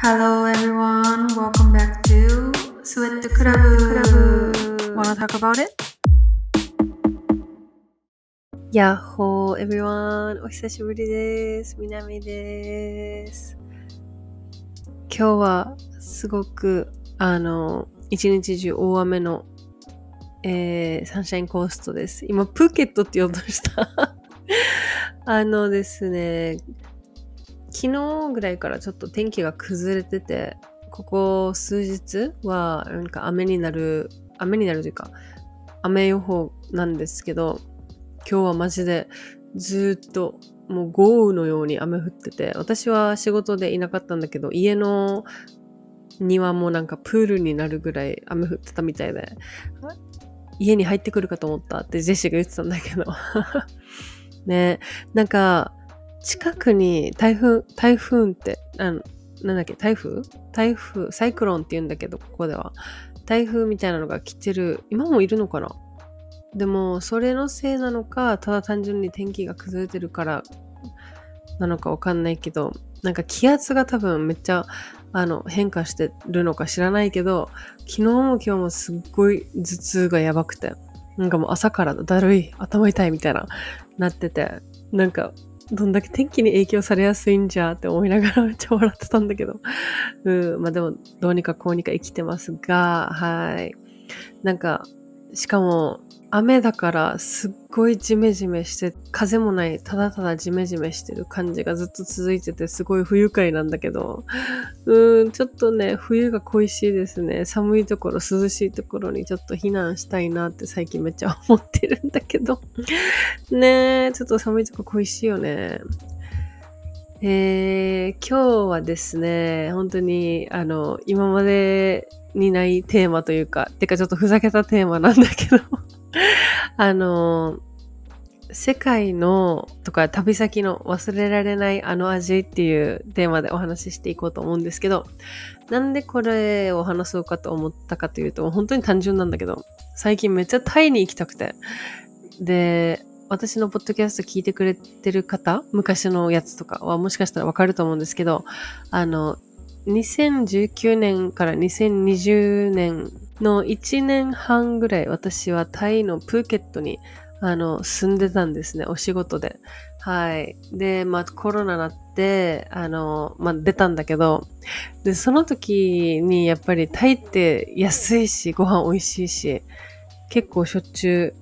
Hello everyone, welcome back to Sweat Club. Wanna talk about it? やっほー、everyone! お久しぶりです。みなみです。今日はすごく、あの、一日中大雨の、えー、サンシャインコーストです。今、プーケットって言おうとした。あのですね、昨日ぐらいからちょっと天気が崩れてて、ここ数日はなんか雨になる、雨になるというか、雨予報なんですけど、今日はマジでずっともう豪雨のように雨降ってて、私は仕事でいなかったんだけど、家の庭もなんかプールになるぐらい雨降ってたみたいで、家に入ってくるかと思ったってジェシーが言ってたんだけど。ねなんか、近くに台風、台風って、あのなんだっけ、台風？台風、サイクロンって言うんだけど、ここでは。台風みたいなのが来てる、今もいるのかな？でも、それのせいなのか、ただ単純に天気が崩れてるからなのかわかんないけど、なんか気圧が多分めっちゃあの変化してるのか知らないけど、昨日も今日もすっごい頭痛がやばくて、なんかもう朝からだるい、頭痛いみたいな、なってて、なんか、どんだけ天気に影響されやすいんじゃって思いながらめっちゃ笑ってたんだけど。うん、まあでも、どうにかこうにか生きてますが、はい。なんか、しかも、雨だからすっごいジメジメして、風もない、ただただジメジメしてる感じがずっと続いてて、すごい不愉快なんだけど、うーん、ちょっとね、冬が恋しいですね。寒いところ、涼しいところにちょっと避難したいなって最近めっちゃ思ってるんだけど。ねえ、ちょっと寒いとこ恋しいよね。えー、今日はですね、本当に、あの、今までにないテーマというか、てかちょっとふざけたテーマなんだけど、あの、世界のとか旅先の忘れられないあの味っていうテーマでお話ししていこうと思うんですけど、なんでこれを話そうかと思ったかというと、本当に単純なんだけど、最近めっちゃタイに行きたくて。で、私のポッドキャスト聞いてくれてる方、昔のやつとかはもしかしたらわかると思うんですけど、あの、2019年から2020年の1年半ぐらい私はタイのプーケットにあの住んでたんですね、お仕事で。はい。で、まあコロナなって、あの、まあ出たんだけど、で、その時にやっぱりタイって安いし、ご飯美味しいし、結構しょっちゅ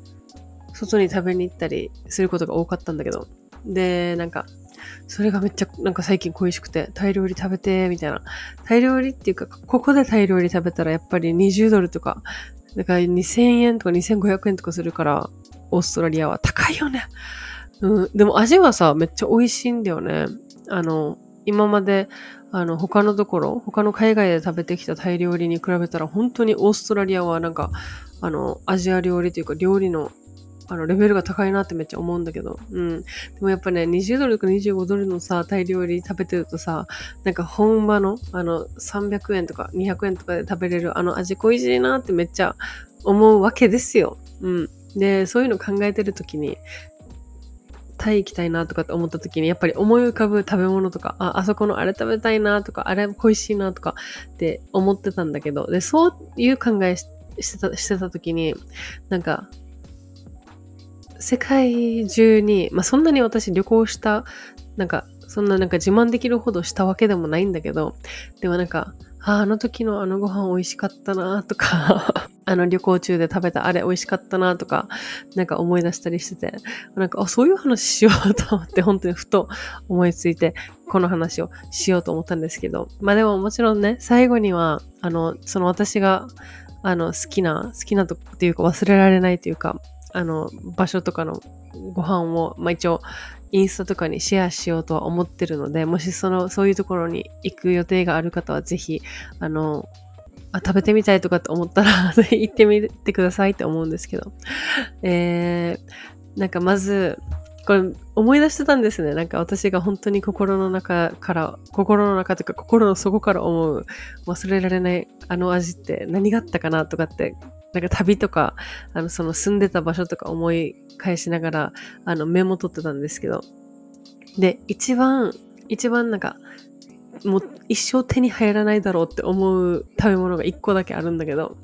う外に食べに行ったりすることが多かったんだけど。で、なんか、それがめっちゃなんか最近恋しくて、タイ料理食べて、みたいな。タイ料理っていうか、ここでタイ料理食べたらやっぱり20ドルとか、だから2000円とか2500円とかするから、オーストラリアは高いよね。うん、でも味はさ、めっちゃ美味しいんだよね。あの、今まで、あの、他のところ、他の海外で食べてきたタイ料理に比べたら、本当にオーストラリアはなんか、あの、アジア料理というか料理のあの、レベルが高いなってめっちゃ思うんだけど。うん。でもやっぱね、20ドルとか25ドルのさ、タイ料理食べてるとさ、なんか本場の、あの、300円とか200円とかで食べれるあの味恋しいなってめっちゃ思うわけですよ。うん。で、そういうの考えてるときに、タイ行きたいなとかって思った時に、やっぱり思い浮かぶ食べ物とか、あ、あそこのあれ食べたいなとか、あれ恋しいなとかって思ってたんだけど、で、そういう考えししてた、してた時に、なんか、世界中に、まあ、そんなに私旅行した、なんか、そんななんか自慢できるほどしたわけでもないんだけど、でもなんか、ああの時のあのご飯美味しかったなとか、あの旅行中で食べたあれ美味しかったなとか、なんか思い出したりしてて、なんか、あ、そういう話しようと思って、本当にふと思いついて、この話をしようと思ったんですけど、まあでももちろんね、最後には、あの、その私が、あの、好きな、好きなとっていうか忘れられないというか、あの、場所とかのご飯を、まあ一応、インスタとかにシェアしようとは思ってるので、もしその、そういうところに行く予定がある方は、ぜひ、あの、あ食べてみたいとかって思ったら 行ってみてくださいって思うんですけど。えー、なんかまず、これ思い出してたんですね。なんか私が本当に心の中から、心の中というか心の底から思う忘れられないあの味って何があったかなとかって、なんか旅とか、あのその住んでた場所とか思い返しながら、あのメモ取ってたんですけど。で、一番、一番なんかもう一生手に入らないだろうって思う食べ物が一個だけあるんだけど、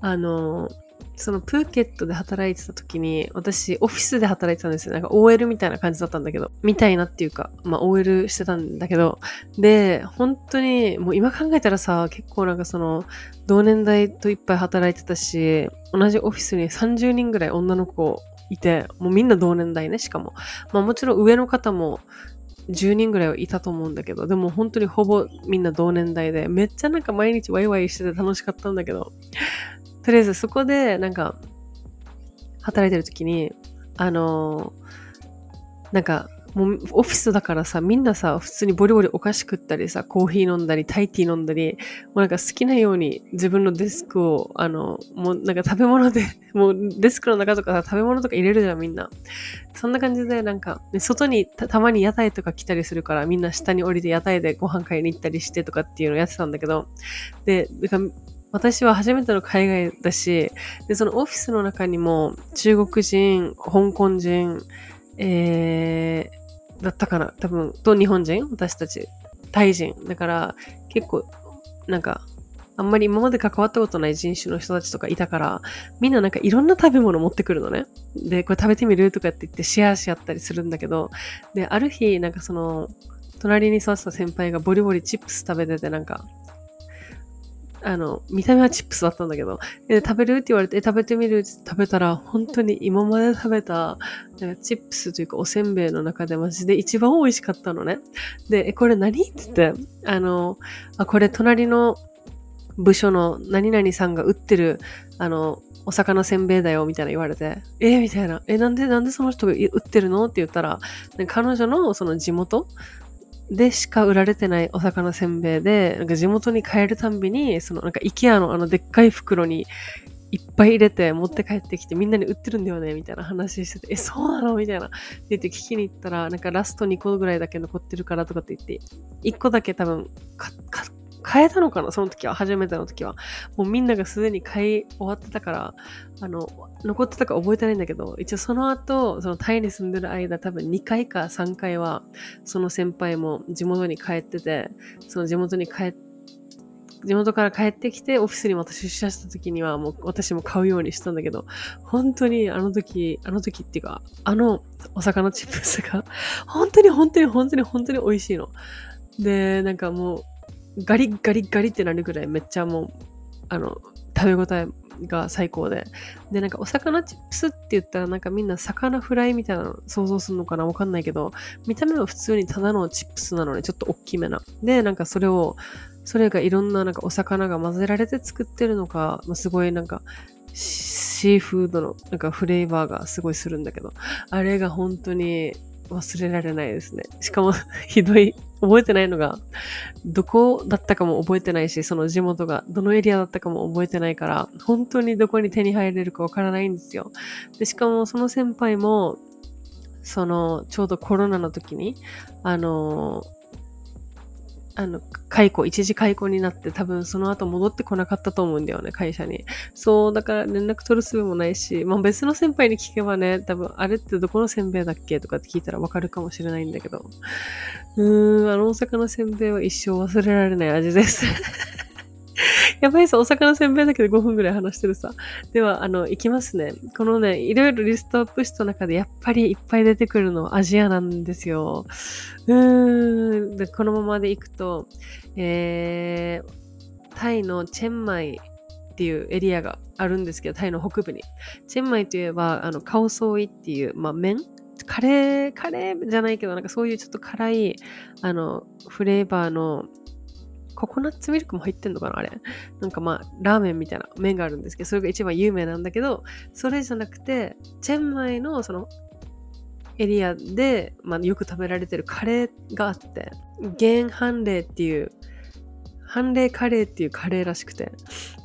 あの、そのプーケットで働いてた時に、私オフィスで働いてたんですよ。なんか OL みたいな感じだったんだけど、みたいなっていうか、まあ OL してたんだけど、で、本当にもう今考えたらさ、結構なんかその、同年代といっぱい働いてたし、同じオフィスに30人ぐらい女の子いて、もうみんな同年代ね、しかも。まあもちろん上の方も10人ぐらいはいたと思うんだけど、でも本当にほぼみんな同年代で、めっちゃなんか毎日ワイワイしてて楽しかったんだけど、とりあえずそこでなんか、働いてる時に、あの、なんか、もうオフィスだからさ、みんなさ、普通にボリボリお菓子食ったりさ、コーヒー飲んだり、タイティー飲んだり、もうなんか好きなように自分のデスクを、あの、もうなんか食べ物で、もうデスクの中とかさ、食べ物とか入れるじゃん、みんな。そんな感じで、なんか、外にたまに屋台とか来たりするから、みんな下に降りて屋台でご飯買いに行ったりしてとかっていうのをやってたんだけど、で、私は初めての海外だし、で、そのオフィスの中にも中国人、香港人、えー、だったかな多分、と日本人私たち。タイ人。だから、結構、なんか、あんまり今まで関わったことない人種の人たちとかいたから、みんななんかいろんな食べ物持ってくるのね。で、これ食べてみるとかって言ってシェアし合ったりするんだけど、で、ある日、なんかその、隣に座ってた先輩がボリボリチップス食べてて、なんか、あの、見た目はチップスだったんだけど、え食べる？って言われて、食べてみる？って食べたら、本当に今まで食べた、なんかチップスというかおせんべいの中でマジで一番美味しかったのね。で、え、これ何？って言って、あの、あ、これ隣の部署の何々さんが売ってる、あの、お魚せんべいだよ、みたいな言われて、えみたいな。え、なんで、なんでその人が売ってるの？って言ったら、彼女のその地元でしか売られてないお魚せんべいで、なんか地元に帰るたんびに、そのなんか IKEA のあのでっかい袋にいっぱい入れて持って帰ってきてみんなに売ってるんだよねみたいな話してて、え、そうなの？みたいな。言って聞きに行ったら、なんかラスト2個ぐらいだけ残ってるからとかって言って、1個だけ多分か、か、変えたのかな？その時は、初めての時は。もうみんながすでに買い終わってたから、あの、残ってたか覚えてないんだけど、一応その後、そのタイに住んでる間、多分2回か3回は、その先輩も地元に帰ってて、その地元に帰って、地元から帰ってきてオフィスにまた出社した時にはもう私も買うようにしたんだけど、本当にあの時、あの時っていうか、あのお魚チップスが、本当に本当に本当に本当に美味しいの。で、なんかもう、ガリガリガリってなるぐらいめっちゃもう、あの、食べ応えが最高で。で、なんかお魚チップスって言ったらなんかみんな魚フライみたいなの想像するのかな？わかんないけど、見た目は普通にただのチップスなのでちょっと大きめな。で、なんかそれを、それがいろんななんかお魚が混ぜられて作ってるのか、まあ、すごいなんか、シーフードのなんかフレーバーがすごいするんだけど、あれが本当に忘れられないですね。しかも ひどい、覚えてないのが、どこだったかも覚えてないし、その地元がどのエリアだったかも覚えてないから、本当にどこに手に入れるかわからないんですよ。で、しかもその先輩も、その、ちょうどコロナの時に、あの、あの、解雇、一時解雇になって多分その後戻ってこなかったと思うんだよね、会社に。そう、だから連絡取るすべもないし、まあ別の先輩に聞けばね、多分あれってどこのせんべいだっけとかって聞いたらわかるかもしれないんだけど。うーん、あの大阪のせんべいは一生忘れられない味です。やばいさ、お魚せんべいだけで5分ぐらい話してるさ。では、あの、いきますね。このね、いろいろリストアップした中で、やっぱりいっぱい出てくるのアジアなんですよ。うーん。で、このままでいくと、えー、タイのチェンマイっていうエリアがあるんですけど、タイの北部に。チェンマイといえば、あの、カオソーイっていう、まあ、麺？カレー、カレーじゃないけど、なんかそういうちょっと辛い、あの、フレーバーのココナッツミルクも入ってんのかなあれ。なんかまあ、ラーメンみたいな麺があるんですけど、それが一番有名なんだけど、それじゃなくて、チェンマイのそのエリアで、まあ、よく食べられてるカレーがあって、ゲンハンレーっていう、ハンレーカレーっていうカレーらしくて、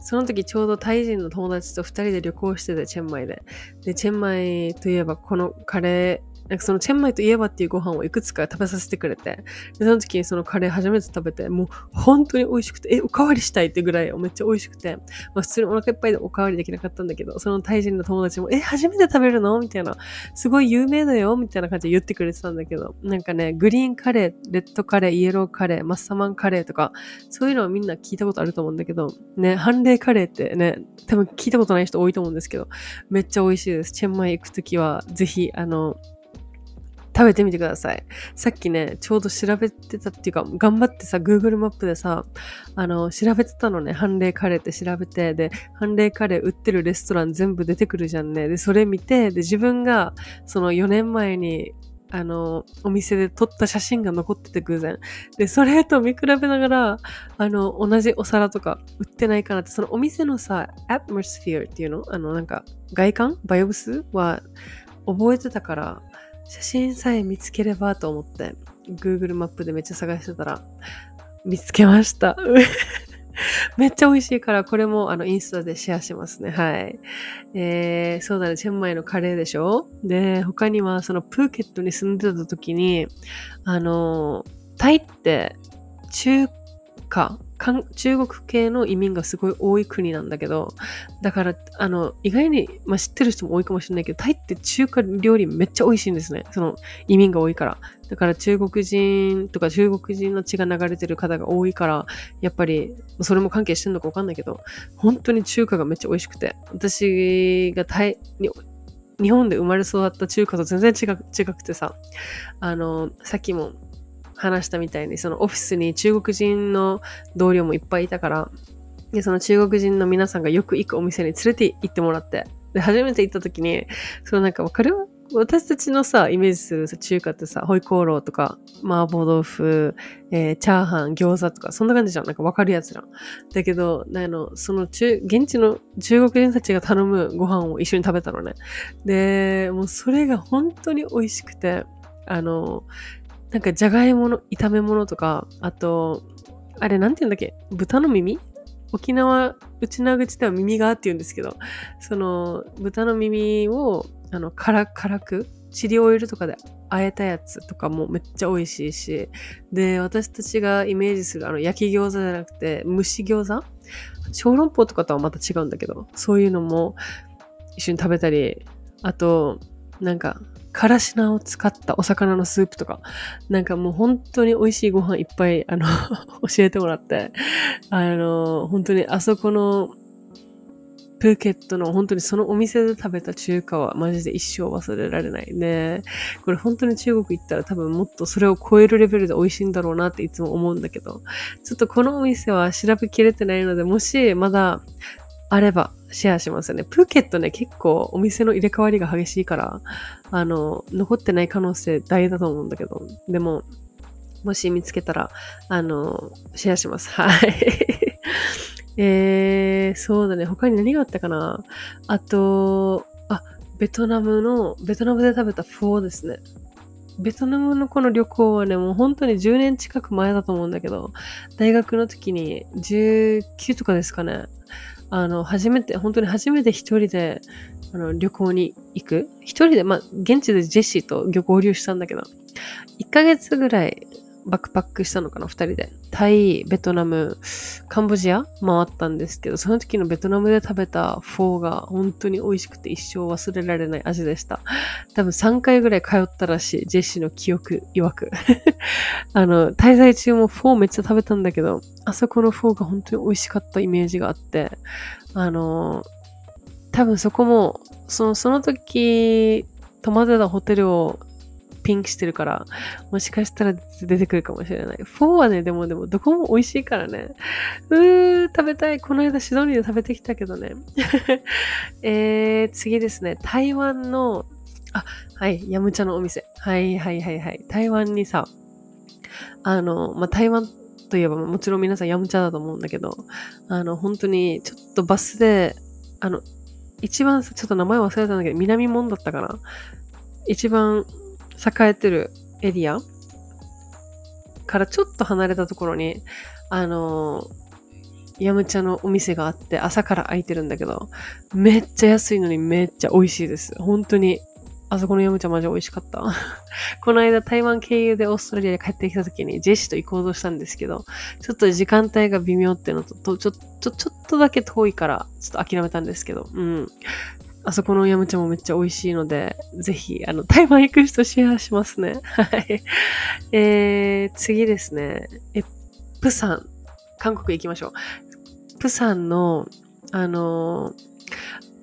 その時ちょうどタイ人の友達と二人で旅行してて、チェンマイで。で、チェンマイといえばこのカレー、なんかそのチェンマイといえばっていうご飯をいくつか食べさせてくれて、でその時にそのカレー初めて食べて、もう本当に美味しくて、え、おかわりしたいってぐらいめっちゃ美味しくて、まあ普通にお腹いっぱいでおかわりできなかったんだけど、そのタイ人の友達も、え、初めて食べるの？みたいな、すごい有名だよ？みたいな感じで言ってくれてたんだけど、なんかね、グリーンカレー、レッドカレー、イエローカレー、マッサマンカレーとか、そういうのはみんな聞いたことあると思うんだけど、ね、ハレーカレーってね、多分聞いたことない人多いと思うんですけど、めっちゃ美味しいです。チェンマイ行くときは、ぜひ、あの、食べてみてください。さっきね、ちょうど調べてたっていうか、頑張ってさ、Google マップでさ、あの、調べてたのね、ハンレーカレーって調べて、で、ハンレーカレー売ってるレストラン全部出てくるじゃんね。で、それ見て、で、自分が、その4年前に、あの、お店で撮った写真が残ってて偶然。で、それと見比べながら、あの、同じお皿とか売ってないかなって、そのお店のさ、アトモスフィアっていうの？あの、なんか、外観？バイオブス？は覚えてたから、写真さえ見つければと思って、Google マップでめっちゃ探してたら、見つけました。めっちゃ美味しいから、これもあのインスタでシェアしますね。はい。えー、そうだね、チェンマイのカレーでしょ？で、他にはそのプーケットに住んでた時に、あの、タイって中華中国系の移民がすごい多い国なんだけど、だから、あの、意外に、まあ、知ってる人も多いかもしれないけど、タイって中華料理めっちゃ美味しいんですね。その移民が多いから。だから中国人とか中国人の血が流れてる方が多いから、やっぱり、それも関係してんのかわかんないけど、本当に中華がめっちゃ美味しくて、私がタイに、日本で生まれ育った中華と全然違違くてさ、あの、さっきも話したみたいに、そのオフィスに中国人の同僚もいっぱいいたから、で、その中国人の皆さんがよく行くお店に連れて行ってもらって、で、初めて行った時に、そのなんかわかる？私たちのさ、イメージするさ中華ってさ、ホイコーローとか、麻婆豆腐、えー、チャーハン、餃子とか、そんな感じじゃん。なんかわかるやつら。だけど、あの、その中、現地の中国人たちが頼むご飯を一緒に食べたのね。で、もうそれが本当に美味しくて、あの、なんかじゃがいもの炒め物とか、あと、あれなんて言うんだっけ？豚の耳？沖縄、内縄口では耳がって言うんですけど、その豚の耳を、あの、辛、辛く、チリオイルとかで和えたやつとかもめっちゃ美味しいし、で、私たちがイメージするあの焼き餃子じゃなくて蒸し餃子？小籠包とかとはまた違うんだけど、そういうのも一緒に食べたり、あと、なんか、からし菜を使ったお魚のスープとか、なんかもう本当に美味しいご飯いっぱい、あの 教えてもらって、あの、本当にあそこの、プーケットの本当にそのお店で食べた中華はマジで一生忘れられないね。これ本当に中国行ったら多分もっとそれを超えるレベルで美味しいんだろうなっていつも思うんだけど、ちょっとこのお店は調べきれてないので、もしまだあればシェアしますよね。プーケットね、結構お店の入れ替わりが激しいから、あの、残ってない可能性大だと思うんだけど、でも、もし見つけたら、あの、シェアします。はい。えー、そうだね。他に何があったかな？あと、あ、ベトナムの、ベトナムで食べたフォーですね。ベトナムのこの旅行はね、もう本当に10年近く前だと思うんだけど、大学の時に19とかですかね。あの、初めて、本当に初めて一人で、あの、旅行に行く。一人で、まあ、現地でジェシーと合流したんだけど、一ヶ月ぐらいバックパックしたのかな、二人で。タイ、ベトナム、カンボジア回ったんですけど、その時のベトナムで食べたフォーが本当に美味しくて一生忘れられない味でした。多分3回ぐらい通ったらしい、ジェシーの記憶曰く。あの、滞在中もフォーめっちゃ食べたんだけど、あそこのフォーが本当に美味しかったイメージがあって、あの、多分そこも、その、その時、泊まってたホテルをピンクしてるから、もしかしたら出てくるかもしれない。フォーはね、でもでもどこも美味しいからね。うー、食べたい。この間シドニーで食べてきたけどね。えー、次ですね。台湾の、あ、はい、ヤムチャのお店。はいはいはいはい。台湾にさ、あの、まあ、台湾といえばもちろん皆さんヤムチャだと思うんだけど、あの、本当にちょっとバスで、あの、一番さちょっと名前忘れたんだけど、南門だったかな。一番栄えてるエリアからちょっと離れたところに、あのヤムチャのお店があって朝から開いてるんだけど、めっちゃ安いのにめっちゃ美味しいです。本当にあそこのヤムチャマジ美味しかった。この間台湾経由でオーストラリアに帰ってきた時にジェシーと行こうとしたんですけど、ちょっと時間帯が微妙っていうのと、とちょ、ちょ、ちょっとだけ遠いから、ちょっと諦めたんですけど、うん。あそこのヤムチャもめっちゃ美味しいので、ぜひ、あの、台湾行く人シェアしますね。はい。えー、次ですね。え、プサン。韓国行きましょう。プサンの、あの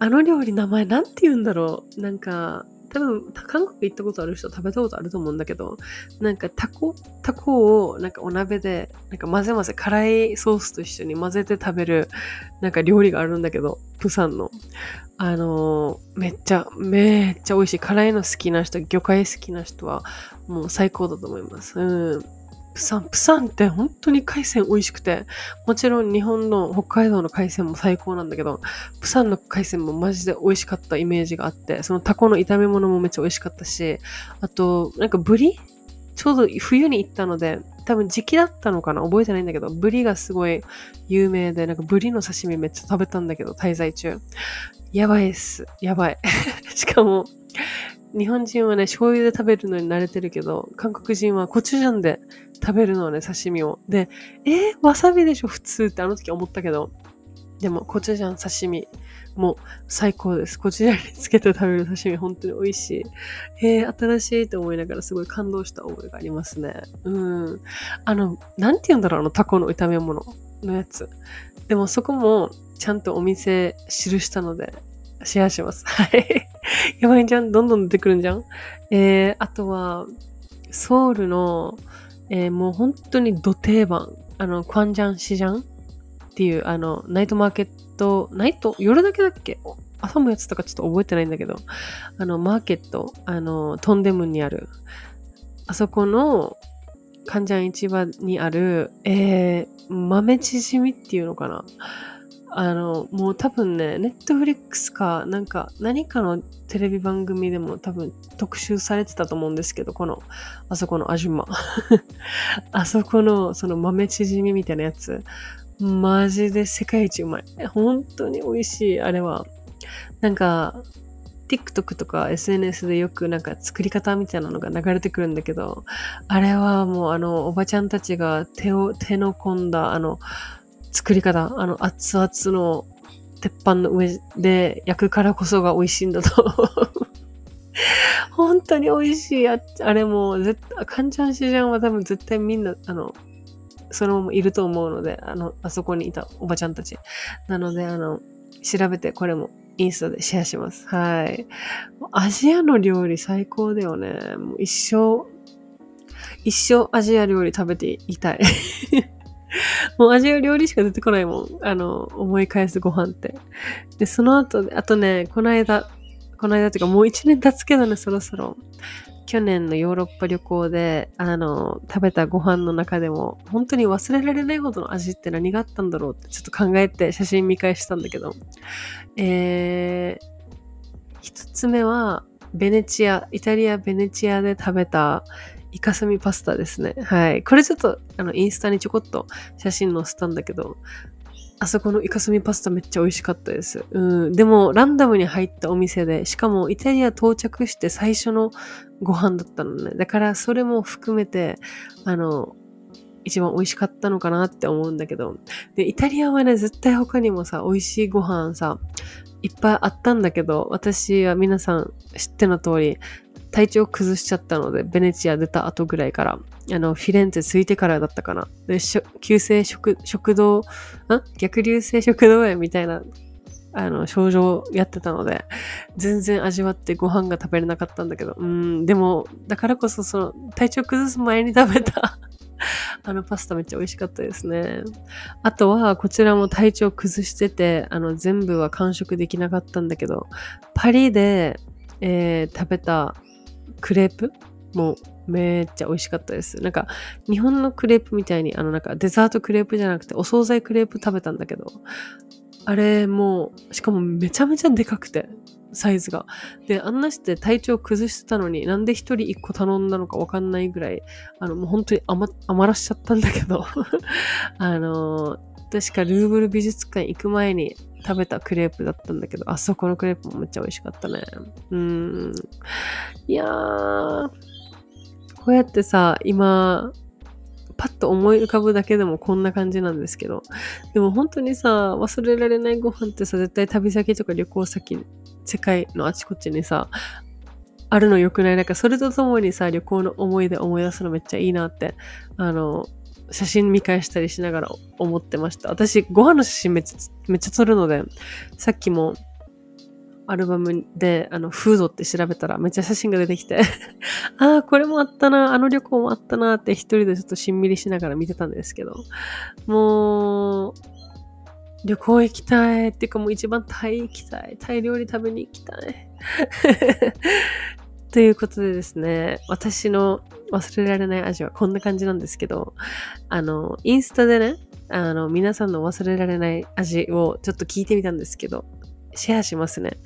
あの料理名前なんて言うんだろう。なんか、多分、韓国行ったことある人食べたことあると思うんだけど、なんかタコタコをなんかお鍋で、なんか混ぜ混ぜ、辛いソースと一緒に混ぜて食べる、なんか料理があるんだけど、プサンの。あのーめっちゃ、めっちゃ美味しい。辛いの好きな人、魚介好きな人は、もう最高だと思います。うん。プサン、プサンって本当に海鮮美味しくて、もちろん日本の北海道の海鮮も最高なんだけど、プサンの海鮮もマジで美味しかったイメージがあって、そのタコの炒め物もめっちゃ美味しかったし、あと、なんかブリ？ちょうど冬に行ったので、多分時期だったのかな？覚えてないんだけど、ブリがすごい有名で、なんかブリの刺身めっちゃ食べたんだけど、滞在中。やばいっす。やばい。しかも、日本人はね、醤油で食べるのに慣れてるけど、韓国人はコチュジャンで食べるのね、刺身を。で、えー、わさびでしょ、普通ってあの時思ったけど、でも、コチュジャン刺身もう最高です。コチュジャンにつけて食べる刺身本当に美味しい。えー、新しいと思いながらすごい感動した覚えがありますね。うん。あの、なんて言うんだろう、あのタコの炒め物のやつ。でもそこもちゃんとお店記したので、シェアします。はい。やばいじゃん。どんどん出てくるんじゃん。えー、あとは、ソウルの、えーもう本当にド定番。あの、クワンジャンシジャンっていう、あの、ナイトマーケット、ナイト？夜だけだっけ？朝もやつとかちょっと覚えてないんだけど、あの、マーケット、あの、トンデムンにある、あそこの、カンジャン市場にある、えー、豆縮みっていうのかな？あの、もう多分ね、ネットフリックスか、なんか、何かのテレビ番組でも多分特集されてたと思うんですけど、この、あそこのアジュマ。あそこの、その豆縮みみたいなやつ、マジで世界一うまい。本当に美味しい、あれは。なんか、TikTok とか SNS でよくなんか作り方みたいなのが流れてくるんだけど、あれはもうあの、おばちゃんたちが手を、手の込んだあの、作り方、あの、熱々の鉄板の上で焼くからこそが美味しいんだと。本当に美味しい。ああれも絶対、カンチャンシジャンは多分絶対みんな、あの、そのままいると思うので、あの、あそこにいたおばちゃんたち。なので、あの、調べてこれもインスタでシェアします。はい。アジアの料理最高だよね。もう一生、一生アジア料理食べていたい。もうアジア料理しか出てこないもん。あの、思い返すご飯って。で、その後、あとね、この間、この間っていうかもう一年経つけどね、そろそろ。去年のヨーロッパ旅行で、あの、食べたご飯の中でも、本当に忘れられないほどの味って何があったんだろうってちょっと考えて写真見返したんだけど、えー、一つ目は、ベネチア、イタリア・ベネチアで食べたイカスミパスタですね。はい。これちょっと、あの、インスタにちょこっと写真載せたんだけど、あそこのイカスミパスタめっちゃ美味しかったです。うん。でも、ランダムに入ったお店で、しかもイタリア到着して最初のご飯だったのね。だから、それも含めて、あの、一番美味しかったのかなって思うんだけど。で、イタリアはね、絶対他にもさ、美味しいご飯さ、いっぱいあったんだけど、私は皆さん知っての通り、体調崩しちゃったので、ベネチア出た後ぐらいから、あの、フィレンツェ着いてからだったかな。で、急性食、食道、ん？逆流性食道炎みたいな、あの、症状やってたので、全然味わってご飯が食べれなかったんだけど、うん、でも、だからこそ、その、体調崩す前に食べた、あのパスタめっちゃ美味しかったですね。あとは、こちらも体調崩してて、あの、全部は完食できなかったんだけど、パリで、えー食べたクレープもうめっちゃ美味しかったです。なんか、日本のクレープみたいに、あの、なんかデザートクレープじゃなくて、お惣菜クレープ食べたんだけど、あれもう、しかもめちゃめちゃでかくて、サイズが。で、あんなして体調崩してたのに、なんで一人一個頼んだのかわかんないぐらい、あの、もう本当に余余らしちゃったんだけど、あの、確かルーブル美術館行く前に食べたクレープだったんだけど、あそこのクレープもめっちゃ美味しかったね。うん。いやー、こうやってさ、今、パッと思い浮かぶだけでもこんな感じなんですけど、でも本当にさ、忘れられないご飯ってさ、絶対旅先とか旅行先、世界のあちこちにさ、あるの良くないなんかそれとともにさ、旅行の思い出思い出すのめっちゃいいなって、あの、写真見返したりしながら思ってました。私、ご飯の写真めっちゃ、めっちゃ撮るので、さっきもアルバムで、あの、フードって調べたらめっちゃ写真が出てきて ああ、これもあったな、あの旅行もあったなって一人でちょっとしんみりしながら見てたんですけど、もう、旅行行きたいっていうかもう一番タイ行きたい。タイ料理食べに行きたい。ということでですね、私の忘れられない味はこんな感じなんですけど、あの、インスタでね、あの、皆さんの忘れられない味をちょっと聞いてみたんですけど、シェアしますね。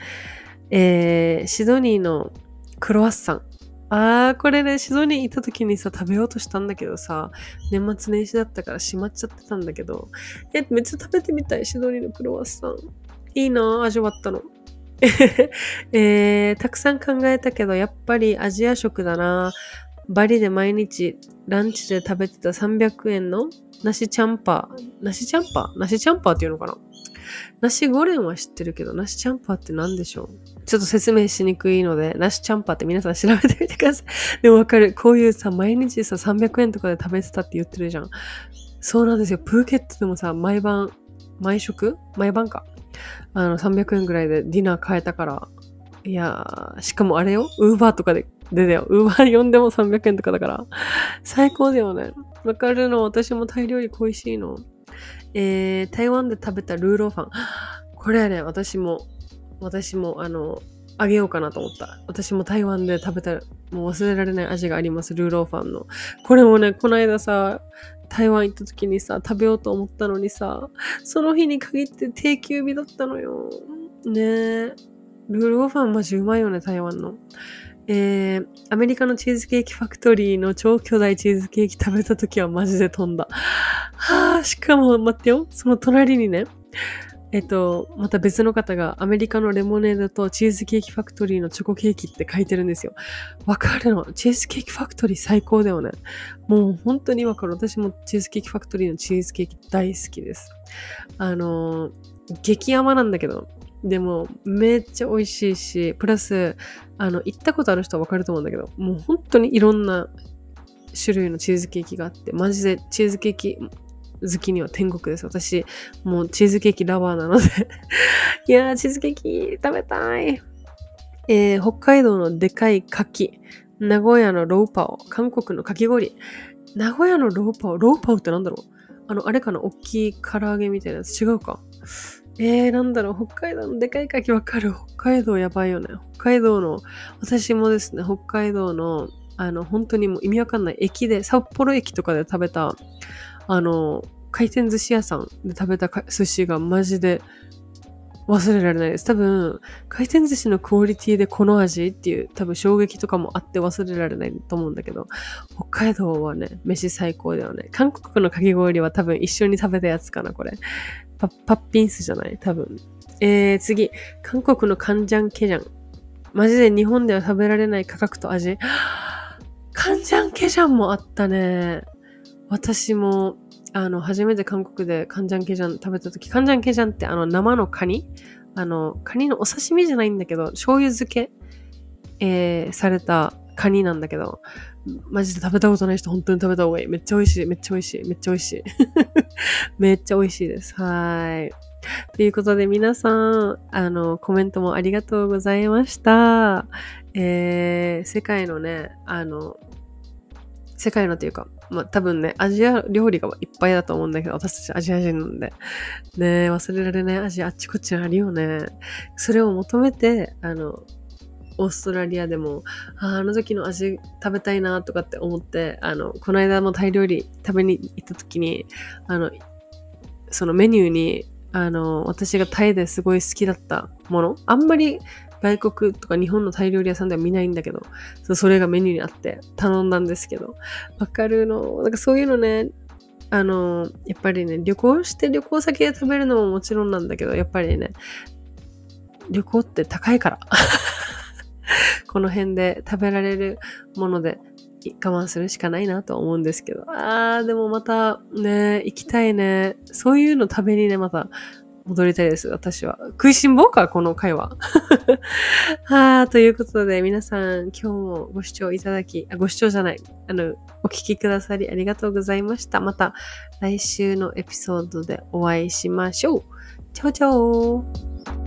えー、シドニーのクロワッサン。あー、これね、シドニー行った時にさ、食べようとしたんだけどさ、年末年始だったから閉まっちゃってたんだけど、え、めっちゃ食べてみたい、シドニーのクロワッサン。いいな味わったの。えー、たくさん考えたけど、やっぱりアジア食だなバリで毎日ランチで食べてた300円の梨チャンパー。梨チャンパー？梨チャンパーっていうのかな？梨ゴレンは知ってるけど、梨チャンパーって何でしょう？ちょっと説明しにくいので、梨チャンパーって皆さん調べてみてください。でもわかる。こういうさ、毎日さ、300円とかで食べてたって言ってるじゃん。そうなんですよ。プーケットでもさ、毎晩、毎食？毎晩か。あの、300円ぐらいでディナー買えたから。いやー、しかもあれよ。ウーバーとかで出たよ。ウーバー呼んでも300円とかだから。最高だよね。わかるの。私もタイ料理恋しいの。えー、台湾で食べたルーローファン。これはね、私も、私も、あの、あげようかなと思った。私も台湾で食べた、もう忘れられない味があります。ルーローファンの。これもね、この間さ、台湾行った時にさ、食べようと思ったのにさ、その日に限って定休日だったのよ。ねえ。ルーローファンマジうまいよね、台湾の。えー、アメリカのチーズケーキファクトリーの超巨大チーズケーキ食べた時はマジで飛んだ。はあ、しかも待ってよ。その隣にね、えっと、また別の方がアメリカのレモネードとチーズケーキファクトリーのチョコケーキって書いてるんですよ。わかるの？チーズケーキファクトリー最高だよね。もう本当にわかる。私もチーズケーキファクトリーのチーズケーキ大好きです。あのー、激甘なんだけど、でもめっちゃ美味しいし、プラス、あの、行ったことある人はわかると思うんだけど、もう本当にいろんな種類のチーズケーキがあって、マジでチーズケーキ好きには天国です。私、もうチーズケーキラバーなので。いやー、チーズケーキ食べたい。えー、北海道のでかい柿、名古屋のローパオ、韓国のかき氷、名古屋のローパオ、ローパオってなんだろう？あの、あれかな？大きい唐揚げみたいなやつ？違うか。えー、なんだろう、北海道のでかい柿わかる北海道やばいよね。北海道の、私もですね、北海道の、あの、本当にもう意味わかんない駅で、札幌駅とかで食べた、あの、回転寿司屋さんで食べた寿司がマジで忘れられないです。多分、回転寿司のクオリティでこの味っていう多分衝撃とかもあって忘れられないと思うんだけど、北海道はね、飯最高だよね。韓国のかき氷は多分一緒に食べたやつかな、これ。パパッピンスじゃない？多分。えー、次。韓国のカンジャンケジャン。マジで日本では食べられない価格と味。カンジャンケジャンもあったね。私も、あの、初めて韓国でカンジャンケジャン食べた時、カンジャンケジャンってあの生のカニ？あの、カニのお刺身じゃないんだけど、醤油漬け、えー、されたカニなんだけど、マジで食べたことない人本当に食べた方がいい。めっちゃ美味しい。めっちゃ美味しい。めっちゃ美味しい。めっちゃ美味しいです。はい。ということで皆さん、あの、コメントもありがとうございました。えー、世界のね、あの、世界のというか、まあ多分ね、アジア料理がいっぱいだと思うんだけど、私たちアジア人なんで。ね忘れられない味あっちこっちにあるよね。それを求めて、あの、オーストラリアでも、ああの時の味食べたいなとかって思って、あの、この間もタイ料理食べに行った時に、あの、そのメニューに、あの、私がタイですごい好きだったもの、あんまり外国とか日本のタイ料理屋さんでは見ないんだけど、それがメニューにあって頼んだんですけど、わかるの、なんかそういうのね、あの、やっぱりね、旅行して旅行先で食べるのももちろんなんだけど、やっぱりね、旅行って高いから。この辺で食べられるもので我慢するしかないなと思うんですけど。あー、でもまたね、行きたいね。そういうの食べにね、また戻りたいです、私は。食いしん坊か、この会話。はー、ということで、皆さん、今日もご視聴いただき、あ、ご視聴じゃない、あの、お聞きくださりありがとうございました。また来週のエピソードでお会いしましょう。チャオチャオ